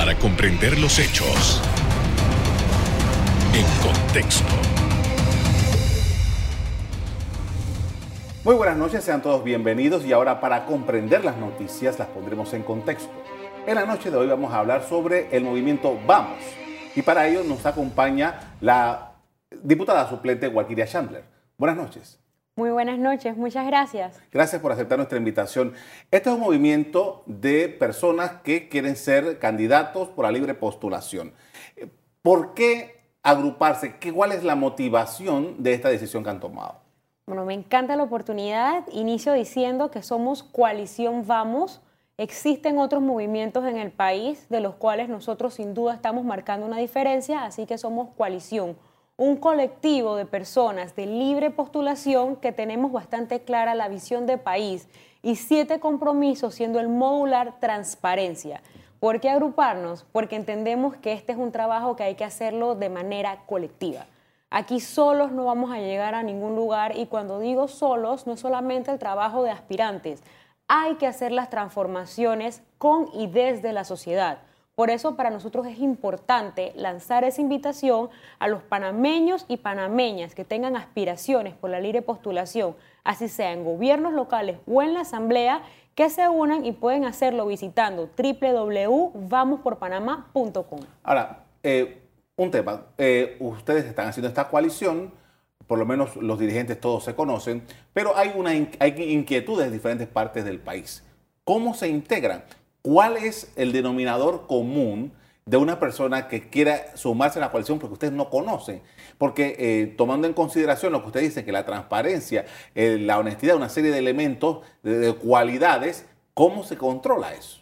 Para comprender los hechos en contexto. Muy buenas noches, sean todos bienvenidos y ahora para comprender las noticias las pondremos en contexto. En la noche de hoy vamos a hablar sobre el movimiento Vamos y para ello nos acompaña la diputada suplente Walkiria Chandler. Buenas noches. Muy buenas noches, muchas gracias. Gracias por aceptar nuestra invitación. Este es un movimiento de personas que quieren ser candidatos por la libre postulación. ¿Por qué agruparse? ¿Cuál es la motivación de esta decisión que han tomado? Bueno, me encanta la oportunidad. Inicio diciendo que somos Coalición Vamos. Existen otros movimientos en el país de los cuales nosotros sin duda estamos marcando una diferencia, así que somos Coalición, un colectivo de personas de libre postulación que tenemos bastante clara la visión de país y siete compromisos siendo el modular transparencia. ¿Por qué agruparnos? Porque entendemos que este es un trabajo que hay que hacerlo de manera colectiva. Aquí solos no vamos a llegar a ningún lugar y cuando digo solos no es solamente el trabajo de aspirantes, hay que hacer las transformaciones con y desde la sociedad. Por eso para nosotros es importante lanzar esa invitación a los panameños y panameñas que tengan aspiraciones por la libre postulación, así sea en gobiernos locales o en la asamblea, que se unan y pueden hacerlo visitando www.vamosporpanamá.com. Ahora, eh, un tema. Eh, ustedes están haciendo esta coalición, por lo menos los dirigentes todos se conocen, pero hay, una, hay inquietudes en diferentes partes del país. ¿Cómo se integran? ¿Cuál es el denominador común de una persona que quiera sumarse a la coalición porque ustedes no conocen? Porque eh, tomando en consideración lo que usted dice, que la transparencia, eh, la honestidad, una serie de elementos, de cualidades, ¿cómo se controla eso?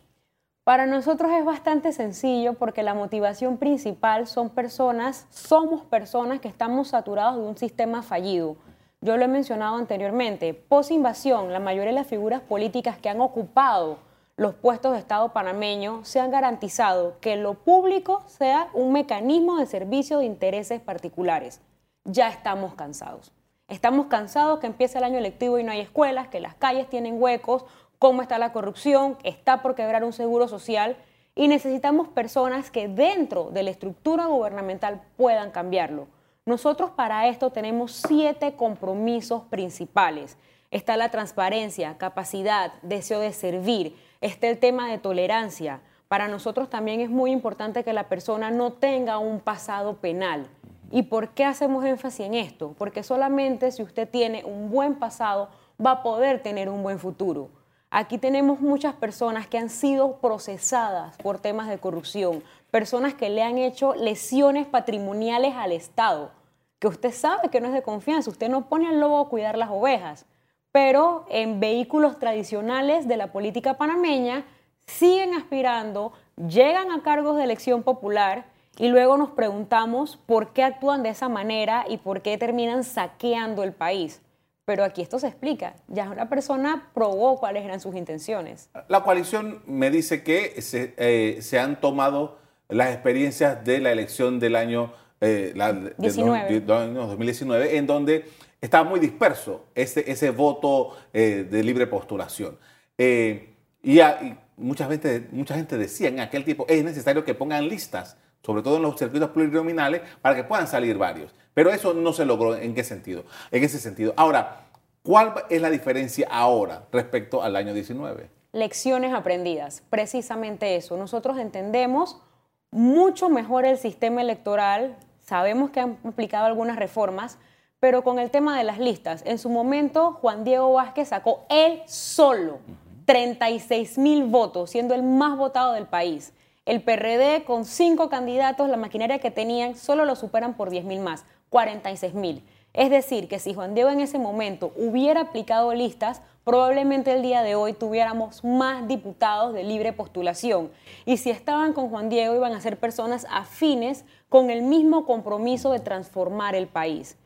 Para nosotros es bastante sencillo porque la motivación principal son personas, somos personas que estamos saturados de un sistema fallido. Yo lo he mencionado anteriormente, post-invasión, la mayoría de las figuras políticas que han ocupado los puestos de Estado panameño se han garantizado que lo público sea un mecanismo de servicio de intereses particulares. Ya estamos cansados. Estamos cansados que empiece el año electivo y no hay escuelas, que las calles tienen huecos cómo está la corrupción, está por quebrar un seguro social y necesitamos personas que dentro de la estructura gubernamental puedan cambiarlo. Nosotros para esto tenemos siete compromisos principales. Está la transparencia, capacidad, deseo de servir, está el tema de tolerancia. Para nosotros también es muy importante que la persona no tenga un pasado penal. ¿Y por qué hacemos énfasis en esto? Porque solamente si usted tiene un buen pasado va a poder tener un buen futuro. Aquí tenemos muchas personas que han sido procesadas por temas de corrupción, personas que le han hecho lesiones patrimoniales al Estado, que usted sabe que no es de confianza, usted no pone al lobo a cuidar las ovejas, pero en vehículos tradicionales de la política panameña siguen aspirando, llegan a cargos de elección popular y luego nos preguntamos por qué actúan de esa manera y por qué terminan saqueando el país. Pero aquí esto se explica. Ya una persona probó cuáles eran sus intenciones. La coalición me dice que se, eh, han tomado las experiencias de la elección del año, eh, 2019, en donde estaba muy disperso ese, ese voto eh, de libre postulación. Eh, y, mucha, gente, mucha gente decía en aquel tiempo, es necesario que pongan listas, sobre todo en los circuitos plurinominales, para que puedan salir varios. Pero eso no se logró en qué sentido, en ese sentido. Ahora, ¿cuál es la diferencia ahora respecto al año 19? Lecciones aprendidas, precisamente eso. Nosotros entendemos mucho mejor el sistema electoral, sabemos que han aplicado algunas reformas, pero con el tema de las listas, en su momento Juan Diego Vázquez sacó él solo 36 mil votos, siendo el más votado del país. El PRD con cinco candidatos, la maquinaria que tenían, solo lo superan por 10 mil más. 46 mil. Es decir, que si Juan Diego en ese momento hubiera aplicado listas, probablemente el día de hoy tuviéramos más diputados de libre postulación. Y si estaban con Juan Diego, iban a ser personas afines con el mismo compromiso de transformar el país.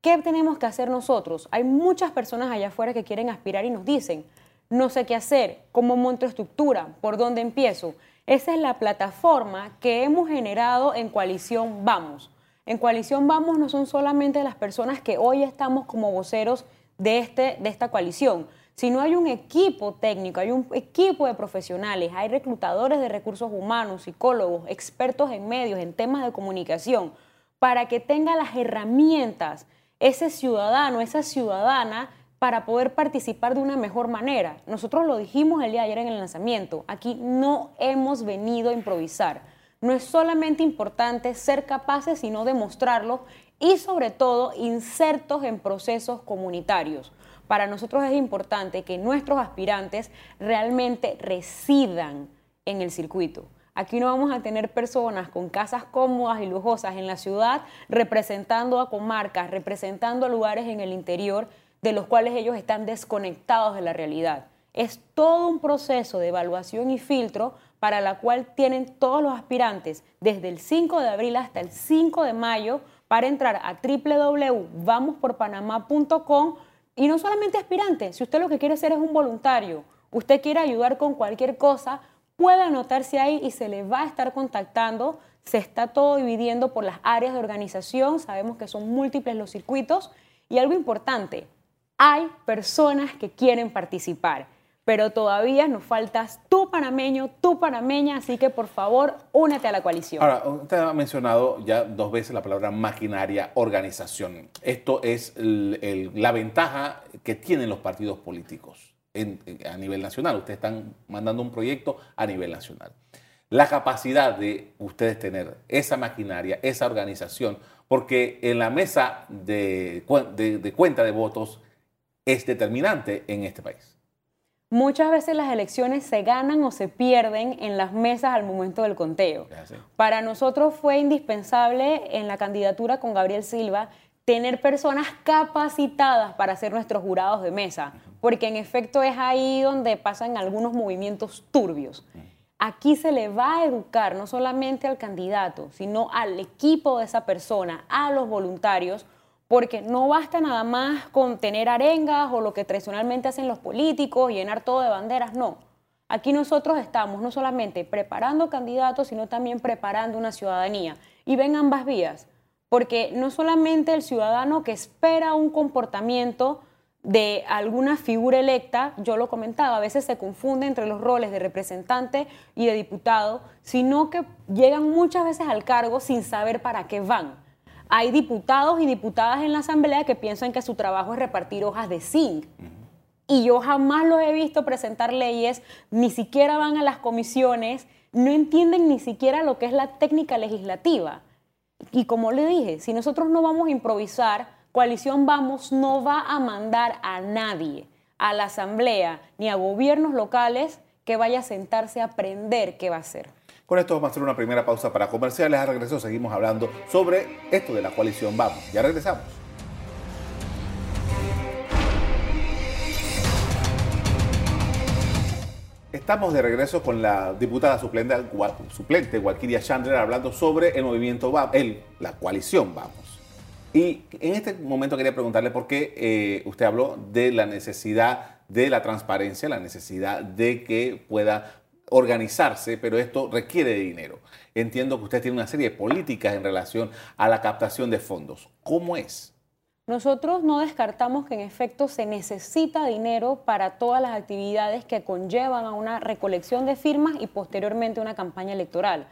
¿Qué tenemos que hacer nosotros? Hay muchas personas allá afuera que quieren aspirar y nos dicen, no sé qué hacer, cómo monto estructura, por dónde empiezo. Esa es la plataforma que hemos generado en Coalición Vamos en Coalición Vamos no son solamente las personas que hoy estamos como voceros de, este, de esta coalición, si no hay un equipo técnico, hay un equipo de profesionales, hay reclutadores de recursos humanos, psicólogos, expertos en medios, en temas de comunicación, para que tenga las herramientas ese ciudadano, esa ciudadana, para poder participar de una mejor manera. Nosotros lo dijimos el día de ayer en el lanzamiento, aquí no hemos venido a improvisar. No es solamente importante ser capaces, sino demostrarlo y sobre todo insertos en procesos comunitarios. Para nosotros es importante que nuestros aspirantes realmente residan en el circuito. Aquí no vamos a tener personas con casas cómodas y lujosas en la ciudad representando a comarcas, representando a lugares en el interior de los cuales ellos están desconectados de la realidad. Es todo un proceso de evaluación y filtro para la cual tienen todos los aspirantes desde el 5 de abril hasta el 5 de mayo para entrar a www.vamosporpanamá.com y no solamente aspirante, si usted lo que quiere ser es un voluntario, usted quiere ayudar con cualquier cosa, puede anotarse ahí y se le va a estar contactando. Se está todo dividiendo por las áreas de organización, sabemos que son múltiples los circuitos y algo importante, hay personas que quieren participar, pero todavía nos faltas tú panameño, tú panameña, así que por favor únete a la coalición. Ahora, usted ha mencionado ya dos veces la palabra maquinaria, organización. Esto es la ventaja que tienen los partidos políticos a nivel nacional. Ustedes están mandando un proyecto a nivel nacional. La capacidad de ustedes tener esa maquinaria, esa organización, porque en la mesa de, de cuenta de votos es determinante en este país. Muchas veces las elecciones se ganan o se pierden en las mesas al momento del conteo. Para nosotros fue indispensable en la candidatura con Gabriel Silva tener personas capacitadas para ser nuestros jurados de mesa, porque en efecto es ahí donde pasan algunos movimientos turbios. Aquí se le va a educar no solamente al candidato, sino al equipo de esa persona, a los voluntarios, porque no basta nada más con tener arengas o lo que tradicionalmente hacen los políticos, llenar todo de banderas, no. Aquí nosotros estamos no solamente preparando candidatos, sino también preparando una ciudadanía. Y ven ambas vías, porque no solamente el ciudadano que espera un comportamiento de alguna figura electa, yo lo comentaba, a veces se confunde entre los roles de representante y de diputado, sino que llegan muchas veces al cargo sin saber para qué van hay diputados y diputadas en la Asamblea que piensan que su trabajo es repartir hojas de zinc. Y yo jamás los he visto presentar leyes, ni siquiera van a las comisiones, no entienden ni siquiera lo que es la técnica legislativa. Y como le dije, si nosotros no vamos a improvisar, Coalición Vamos no va a mandar a nadie, a la Asamblea, ni a gobiernos locales que vaya a sentarse a aprender qué va a hacer. Con esto vamos a hacer una primera pausa para comerciales. A regreso seguimos hablando sobre esto de la coalición Vamos. Ya regresamos. Estamos de regreso con la diputada suplente, suplente Walkiria Chandler hablando sobre el movimiento el, la coalición Vamos. Y en este momento quería preguntarle por qué eh, usted habló de la necesidad de la transparencia, la necesidad de que pueda organizarse, pero esto requiere de dinero. Entiendo que usted tiene una serie de políticas en relación a la captación de fondos. ¿Cómo es? Nosotros no descartamos que en efecto se necesita dinero para todas las actividades que conllevan a una recolección de firmas y posteriormente una campaña electoral.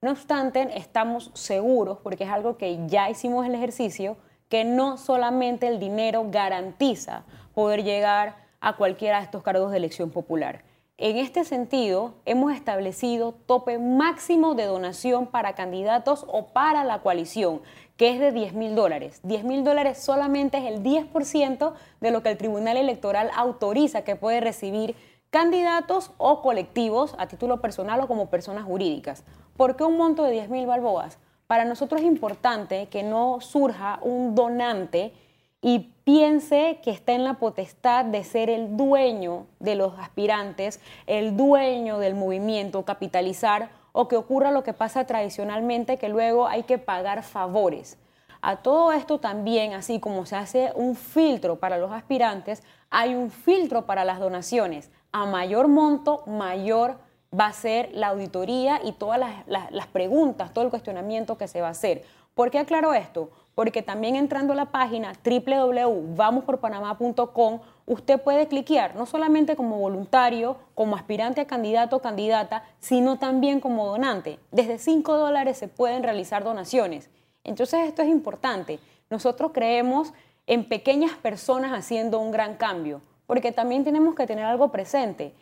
No obstante, estamos seguros, porque es algo que ya hicimos el ejercicio, que no solamente el dinero garantiza poder llegar a cualquiera de estos cargos de elección popular. En este sentido, hemos establecido tope máximo de donación para candidatos o para la coalición, que es de 10 mil dólares. 10 mil dólares solamente es el 10% de lo que el Tribunal Electoral autoriza que puede recibir candidatos o colectivos a título personal o como personas jurídicas. ¿Por qué un monto de 10 mil balboas? Para nosotros es importante que no surja un donante y piense que está en la potestad de ser el dueño de los aspirantes, el dueño del movimiento, capitalizar o que ocurra lo que pasa tradicionalmente, que luego hay que pagar favores. A todo esto también, así como se hace un filtro para los aspirantes, hay un filtro para las donaciones. A mayor monto, mayor va a ser la auditoría y todas las, las preguntas, todo el cuestionamiento que se va a hacer. ¿Por qué aclaro esto? porque también entrando a la página www.vamosporpanamá.com usted puede cliquear, no solamente como voluntario, como aspirante a candidato o candidata, sino también como donante. Desde 5 dólares se pueden realizar donaciones. Entonces esto es importante. Nosotros creemos en pequeñas personas haciendo un gran cambio, porque también tenemos que tener algo presente.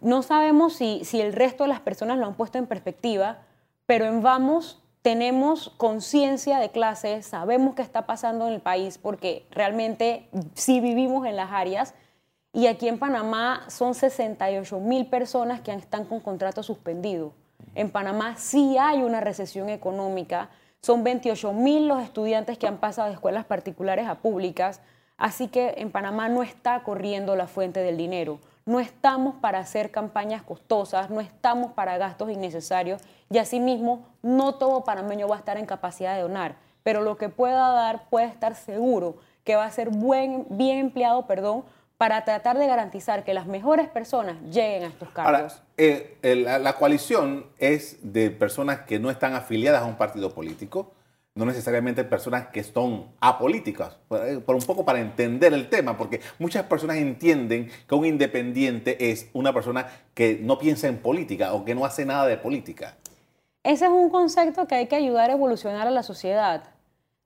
No sabemos si, si el resto de las personas lo han puesto en perspectiva, pero en Vamos tenemos conciencia de clase, sabemos qué está pasando en el país porque realmente sí vivimos en las áreas y aquí en Panamá son 68 mil personas que están con contrato suspendido. En Panamá sí hay una recesión económica, son 28 mil los estudiantes que han pasado de escuelas particulares a públicas, así que en Panamá no está corriendo la fuente del dinero no estamos para hacer campañas costosas, no estamos para gastos innecesarios y asimismo no todo panameño va a estar en capacidad de donar, pero lo que pueda dar puede estar seguro que va a ser buen, bien empleado, perdón, para tratar de garantizar que las mejores personas lleguen a estos cargos. Ahora, eh, la coalición es de personas que no están afiliadas a un partido político no necesariamente personas que son apolíticas, eh, por un poco para entender el tema, porque muchas personas entienden que un independiente es una persona que no piensa en política o que no hace nada de política. Ese es un concepto que hay que ayudar a evolucionar a la sociedad.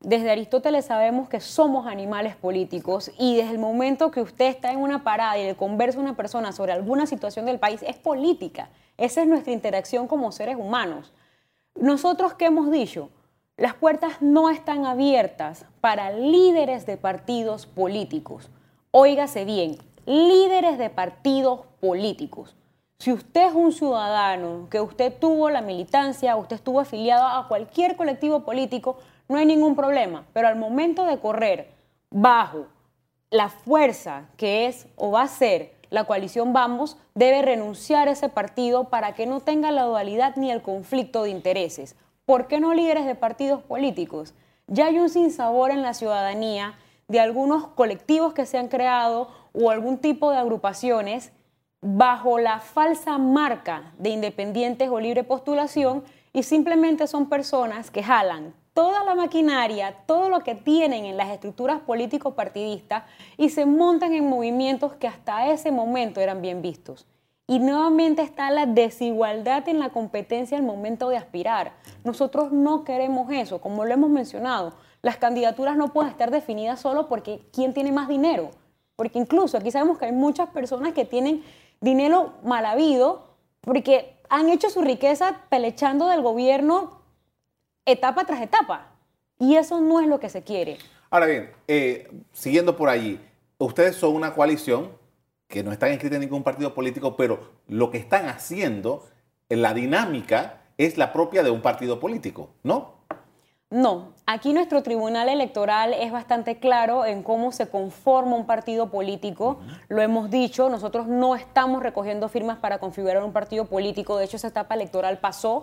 Desde Aristóteles sabemos que somos animales políticos y desde el momento que usted está en una parada y le conversa a una persona sobre alguna situación del país, es política. Esa es nuestra interacción como seres humanos. Nosotros, ¿qué hemos dicho? Las puertas no están abiertas para líderes de partidos políticos. Óigase bien, líderes de partidos políticos. Si usted es un ciudadano, que usted tuvo la militancia, usted estuvo afiliado a cualquier colectivo político, no hay ningún problema. Pero al momento de correr bajo la fuerza que es o va a ser la coalición Vamos, debe renunciar a ese partido para que no tenga la dualidad ni el conflicto de intereses. ¿Por qué no líderes de partidos políticos? Ya hay un sinsabor en la ciudadanía de algunos colectivos que se han creado o algún tipo de agrupaciones bajo la falsa marca de independientes o libre postulación y simplemente son personas que jalan toda la maquinaria, todo lo que tienen en las estructuras político-partidistas y se montan en movimientos que hasta ese momento eran bien vistos. Y nuevamente está la desigualdad en la competencia al momento de aspirar. Nosotros no queremos eso, como lo hemos mencionado. Las candidaturas no pueden estar definidas solo porque quién tiene más dinero. Porque incluso aquí sabemos que hay muchas personas que tienen dinero mal habido porque han hecho su riqueza pelechando del gobierno etapa tras etapa. Y eso no es lo que se quiere. Ahora bien, eh, siguiendo por allí, ustedes son una coalición que no están inscritos en ningún partido político, pero lo que están haciendo, la dinámica, es la propia de un partido político, ¿no? No, aquí nuestro tribunal electoral es bastante claro en cómo se conforma un partido político. Lo hemos dicho, nosotros no estamos recogiendo firmas para configurar un partido político, de hecho esa etapa electoral pasó.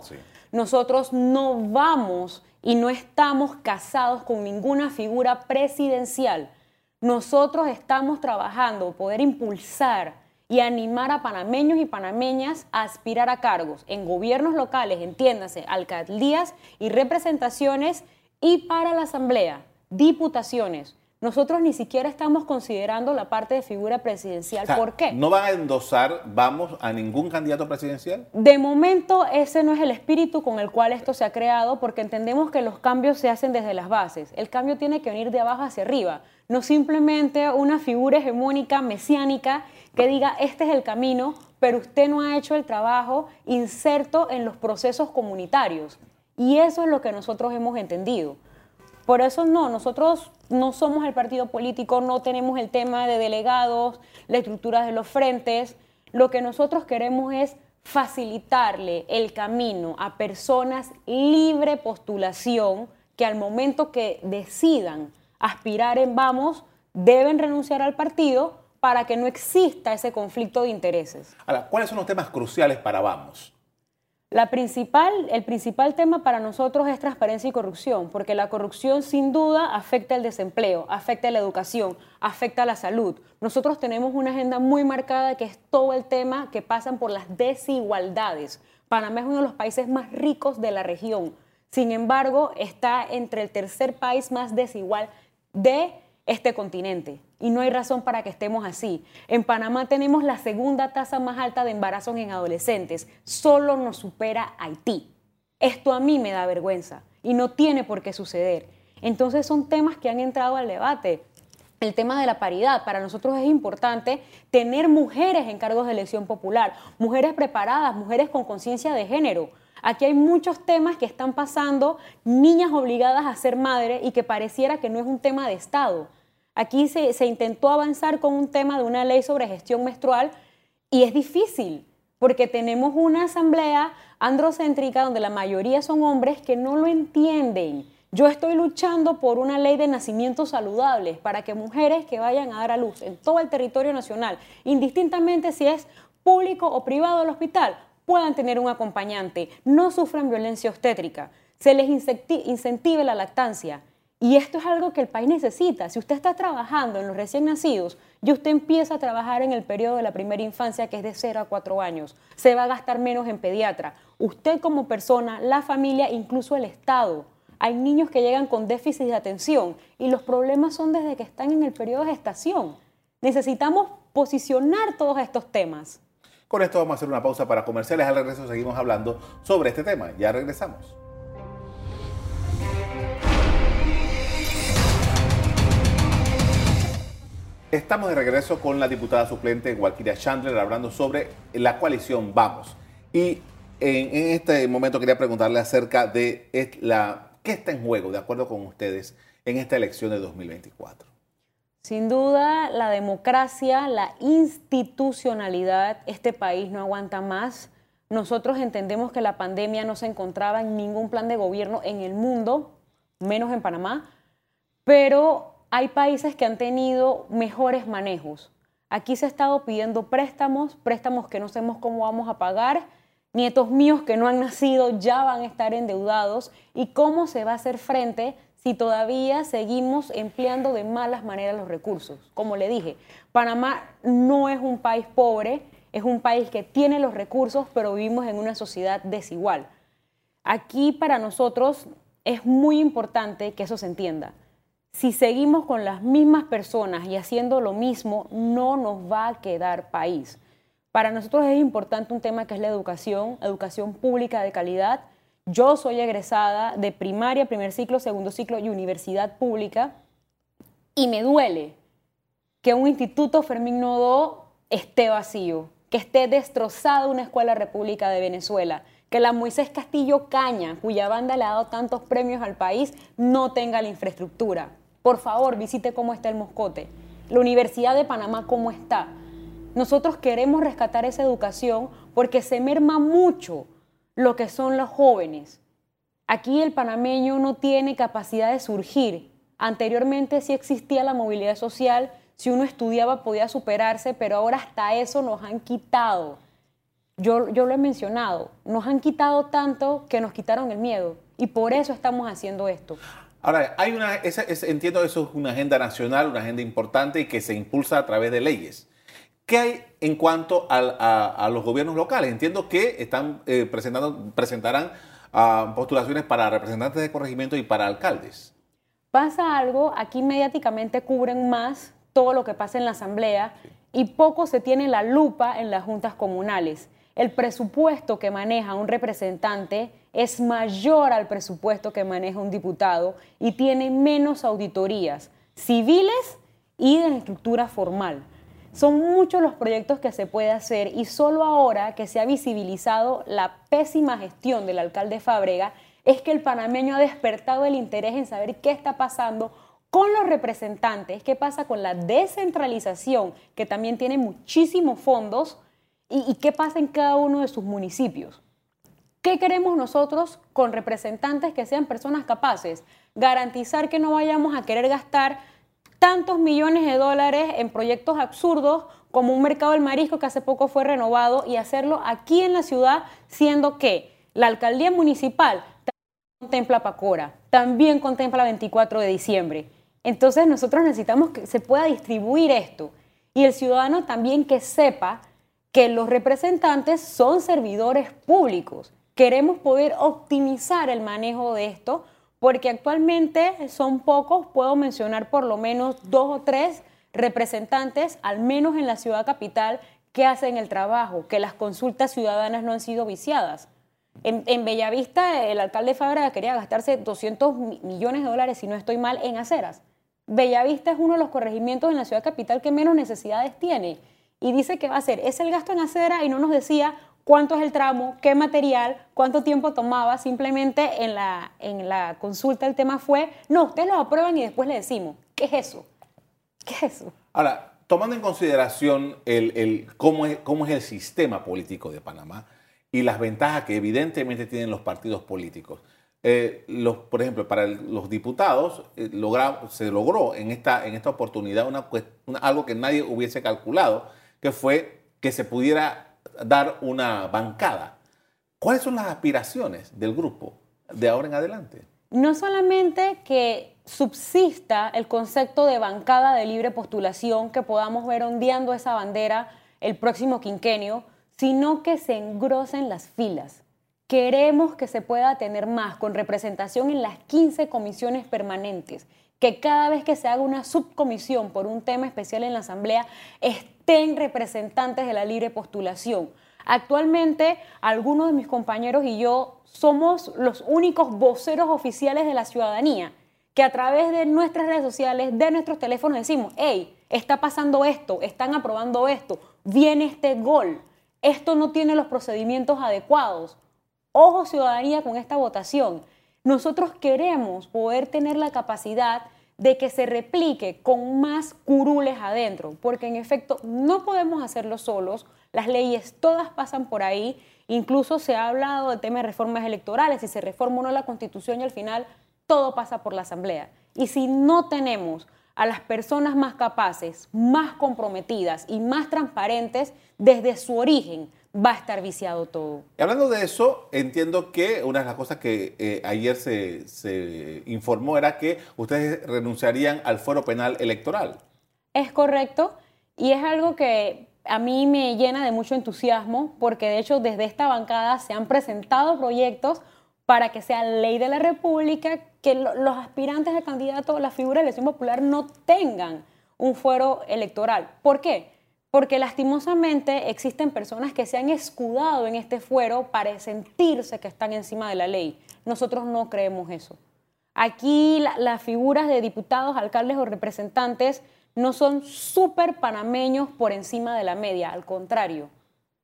Nosotros no vamos y no estamos casados con ninguna figura presidencial. Nosotros estamos trabajando poder impulsar y animar a panameños y panameñas a aspirar a cargos en gobiernos locales, entiéndase, alcaldías y representaciones y para la asamblea, diputaciones. Nosotros ni siquiera estamos considerando la parte de figura presidencial. ¿Por qué? ¿No van a endosar, vamos, a ningún candidato presidencial? De momento, ese no es el espíritu con el cual esto se ha creado, porque entendemos que los cambios se hacen desde las bases. El cambio tiene que venir de abajo hacia arriba, no simplemente una figura hegemónica, mesiánica, que diga, este es el camino, pero usted no ha hecho el trabajo inserto en los procesos comunitarios. Y eso es lo que nosotros hemos entendido. Por eso no, nosotros no somos el partido político, no tenemos el tema de delegados, la estructura de los frentes. Lo que nosotros queremos es facilitarle el camino a personas libre postulación que al momento que decidan aspirar en Vamos deben renunciar al partido para que no exista ese conflicto de intereses. Ahora, ¿cuáles son los temas cruciales para Vamos? La principal, el principal tema para nosotros es transparencia y corrupción, porque la corrupción sin duda afecta el desempleo, afecta la educación, afecta la salud. Nosotros tenemos una agenda muy marcada que es todo el tema que pasan por las desigualdades. Panamá es uno de los países más ricos de la región. Sin embargo, está entre el tercer país más desigual de este continente. Y no hay razón para que estemos así. En Panamá tenemos la segunda tasa más alta de embarazos en adolescentes, solo nos supera Haití. Esto a mí me da vergüenza y no tiene por qué suceder. Entonces son temas que han entrado al debate. El tema de la paridad, para nosotros es importante tener mujeres en cargos de elección popular, mujeres preparadas, mujeres con conciencia de género. Aquí hay muchos temas que están pasando, niñas obligadas a ser madre y que pareciera que no es un tema de Estado. Aquí se, intentó avanzar con un tema de una ley sobre gestión menstrual y es difícil porque tenemos una asamblea androcéntrica donde la mayoría son hombres que no lo entienden. Yo estoy luchando por una ley de nacimientos saludables para que mujeres que vayan a dar a luz en todo el territorio nacional, indistintamente si es público o privado el hospital, puedan tener un acompañante, no sufran violencia obstétrica, se les incentive la lactancia. Y esto es algo que el país necesita. Si usted está trabajando en los recién nacidos y usted empieza a trabajar en el periodo de la primera infancia, que es de 0 a 4 años, se va a gastar menos en pediatra. Usted como persona, la familia, incluso el Estado. Hay niños que llegan con déficit de atención y los problemas son desde que están en el periodo de gestación. Necesitamos posicionar todos estos temas. Con esto vamos a hacer una pausa para comerciales. Al regreso seguimos hablando sobre este tema. Ya regresamos. Estamos de regreso con la diputada suplente Walkiria Chandler hablando sobre la coalición Vamos. Y en, este momento quería preguntarle acerca de la, qué está en juego, de acuerdo con ustedes, en esta elección de 2024. Sin duda, la democracia, la institucionalidad, este país no aguanta más. Nosotros entendemos que la pandemia no se encontraba en ningún plan de gobierno en el mundo, menos en Panamá, pero hay países que han tenido mejores manejos. Aquí se ha estado pidiendo préstamos, préstamos que no sabemos cómo vamos a pagar. Nietos míos que no han nacido ya van a estar endeudados. ¿Y cómo se va a hacer frente si todavía seguimos empleando de malas maneras los recursos? Como le dije, Panamá no es un país pobre, es un país que tiene los recursos, pero vivimos en una sociedad desigual. Aquí para nosotros es muy importante que eso se entienda si seguimos con las mismas personas y haciendo lo mismo, no nos va a quedar país. Para nosotros es importante un tema que es la educación, educación pública de calidad. Yo soy egresada de primaria, primer ciclo, segundo ciclo y universidad pública y me duele que un instituto Fermín Nodo esté vacío, que esté destrozada una escuela república de Venezuela, que la Moisés Castillo Caña, cuya banda le ha dado tantos premios al país, no tenga la infraestructura. Por favor, visite cómo está el Moscote. La Universidad de Panamá, cómo está. Nosotros queremos rescatar esa educación porque se merma mucho lo que son los jóvenes. Aquí el panameño no tiene capacidad de surgir. Anteriormente sí existía la movilidad social, si uno estudiaba podía superarse, pero ahora hasta eso nos han quitado. Yo, yo lo he mencionado, nos han quitado tanto que nos quitaron el miedo y por eso estamos haciendo esto. Ahora, hay una, esa, entiendo eso es una agenda nacional, una agenda importante y que se impulsa a través de leyes. ¿Qué hay en cuanto a, los gobiernos locales? Entiendo que están eh, presentando, presentarán ah, postulaciones para representantes de corregimiento y para alcaldes. Pasa algo, aquí mediáticamente cubren más todo lo que pasa en la asamblea y poco se tiene la lupa en las juntas comunales. El presupuesto que maneja un representante es mayor al presupuesto que maneja un diputado y tiene menos auditorías civiles y de estructura formal. Son muchos los proyectos que se puede hacer y solo ahora que se ha visibilizado la pésima gestión del alcalde Fábrega es que el panameño ha despertado el interés en saber qué está pasando con los representantes, qué pasa con la descentralización, que también tiene muchísimos fondos, y, y qué pasa en cada uno de sus municipios. ¿Qué queremos nosotros con representantes que sean personas capaces? Garantizar que no vayamos a querer gastar tantos millones de dólares en proyectos absurdos como un mercado del marisco que hace poco fue renovado y hacerlo aquí en la ciudad, siendo que la alcaldía municipal también contempla Pacora, también contempla 24 de diciembre. Entonces nosotros necesitamos que se pueda distribuir esto y el ciudadano también que sepa que los representantes son servidores públicos queremos poder optimizar el manejo de esto, porque actualmente son pocos, puedo mencionar por lo menos dos o tres representantes, al menos en la ciudad capital, que hacen el trabajo, que las consultas ciudadanas no han sido viciadas. En, Bellavista, el alcalde Fabra quería gastarse 200 millones de dólares, si no estoy mal, en aceras. Bellavista es uno de los corregimientos en la ciudad capital que menos necesidades tiene. Y dice que va a hacer es el gasto en acera y no nos decía cuánto es el tramo, qué material, cuánto tiempo tomaba. Simplemente en la, en la consulta el tema fue, no, ustedes lo aprueban y después le decimos, ¿qué es eso? ¿Qué es eso? Ahora, tomando en consideración el, cómo, es, cómo es el sistema político de Panamá, y las ventajas que evidentemente tienen los partidos políticos. Eh, los, por ejemplo, para los diputados eh, se logró en esta, en esta oportunidad una, algo que nadie hubiese calculado, que fue que se pudiera dar una bancada. ¿Cuáles son las aspiraciones del grupo de ahora en adelante? No solamente que subsista el concepto de bancada de libre postulación, que podamos ver ondeando esa bandera el próximo quinquenio, sino que se engrosen las filas. Queremos que se pueda tener más con representación en las 15 comisiones permanentes, que cada vez que se haga una subcomisión por un tema especial en la Asamblea estén representantes de la libre postulación. Actualmente, algunos de mis compañeros y yo somos los únicos voceros oficiales de la ciudadanía, que a través de nuestras redes sociales, de nuestros teléfonos decimos, hey, está pasando esto, están aprobando esto, viene este gol esto no tiene los procedimientos adecuados. Ojo ciudadanía con esta votación. Nosotros queremos poder tener la capacidad de que se replique con más curules adentro, porque en efecto no podemos hacerlo solos, las leyes todas pasan por ahí, incluso se ha hablado de temas de reformas electorales, si se reforma o no la constitución y al final todo pasa por la asamblea. Y si no tenemos a las personas más capaces, más comprometidas y más transparentes desde su origen, va a estar viciado todo. hablando de eso, entiendo que una de las cosas que eh, ayer se, informó era que ustedes renunciarían al fuero penal electoral. Es correcto y es algo que a mí me llena de mucho entusiasmo porque de hecho desde esta bancada se han presentado proyectos para que sea ley de la República que los aspirantes a candidato, la figura de elección popular, no tengan un fuero electoral. ¿Por qué? Porque lastimosamente existen personas que se han escudado en este fuero para sentirse que están encima de la ley. Nosotros no creemos eso. Aquí las figuras de diputados, alcaldes o representantes no son súper panameños por encima de la media, al contrario.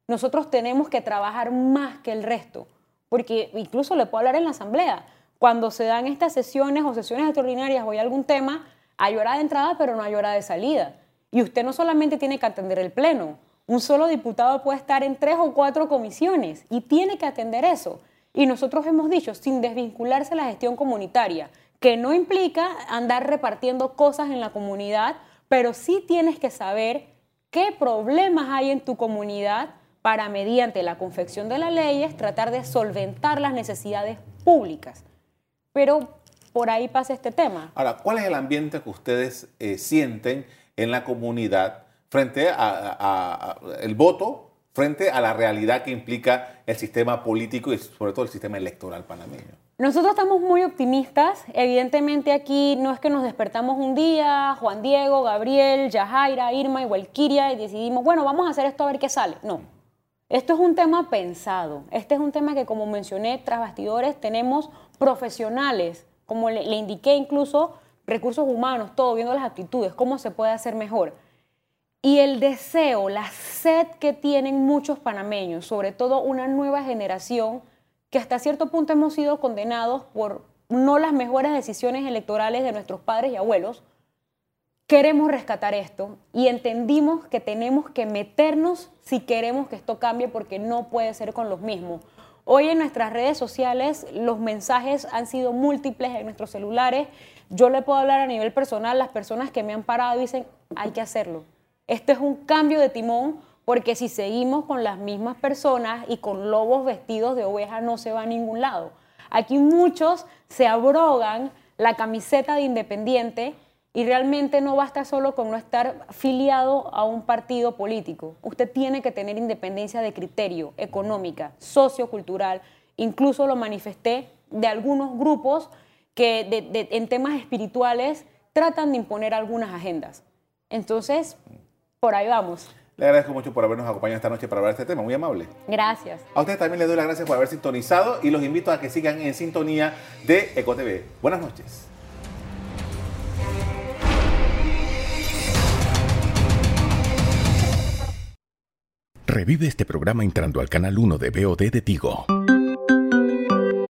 Nosotros tenemos que trabajar más que el resto, porque incluso le puedo hablar en la asamblea cuando se dan estas sesiones o sesiones extraordinarias o hay algún tema, hay hora de entrada, pero no hay hora de salida. Y usted no solamente tiene que atender el pleno, un solo diputado puede estar en tres o cuatro comisiones y tiene que atender eso. Y nosotros hemos dicho, sin desvincularse la gestión comunitaria, que no implica andar repartiendo cosas en la comunidad, pero sí tienes que saber qué problemas hay en tu comunidad para, mediante la confección de las leyes, tratar de solventar las necesidades públicas. Pero por ahí pasa este tema. Ahora, ¿cuál es el ambiente que ustedes eh, sienten en la comunidad frente a, voto, frente a la realidad que implica el sistema político y sobre todo el sistema electoral panameño? Nosotros estamos muy optimistas. Evidentemente aquí no es que nos despertamos un día, Juan Diego, Gabriel, Yajaira, Irma y Walkiria y decidimos, bueno, vamos a hacer esto a ver qué sale. No. Esto es un tema pensado. Este es un tema que, como mencioné, tras bastidores tenemos profesionales, como le, indiqué incluso recursos humanos, todo, viendo las actitudes, cómo se puede hacer mejor. Y el deseo, la sed que tienen muchos panameños, sobre todo una nueva generación, que hasta cierto punto hemos sido condenados por no las mejores decisiones electorales de nuestros padres y abuelos, queremos rescatar esto y entendimos que tenemos que meternos si queremos que esto cambie porque no puede ser con los mismos. Hoy en nuestras redes sociales los mensajes han sido múltiples en nuestros celulares. Yo le puedo hablar a nivel personal, las personas que me han parado dicen, hay que hacerlo. Este es un cambio de timón porque si seguimos con las mismas personas y con lobos vestidos de oveja no se va a ningún lado. Aquí muchos se abrogan la camiseta de independiente y realmente no basta solo con no estar afiliado a un partido político. Usted tiene que tener independencia de criterio, económica, sociocultural. Incluso lo manifesté de algunos grupos que en temas espirituales tratan de imponer algunas agendas. Entonces, por ahí vamos. Le agradezco mucho por habernos acompañado esta noche para hablar de este tema, muy amable. Gracias. A ustedes también les doy las gracias por haber sintonizado y los invito a que sigan en sintonía de EcoTV. Buenas noches. Revive este programa entrando al canal 1 de BOD de Tigo.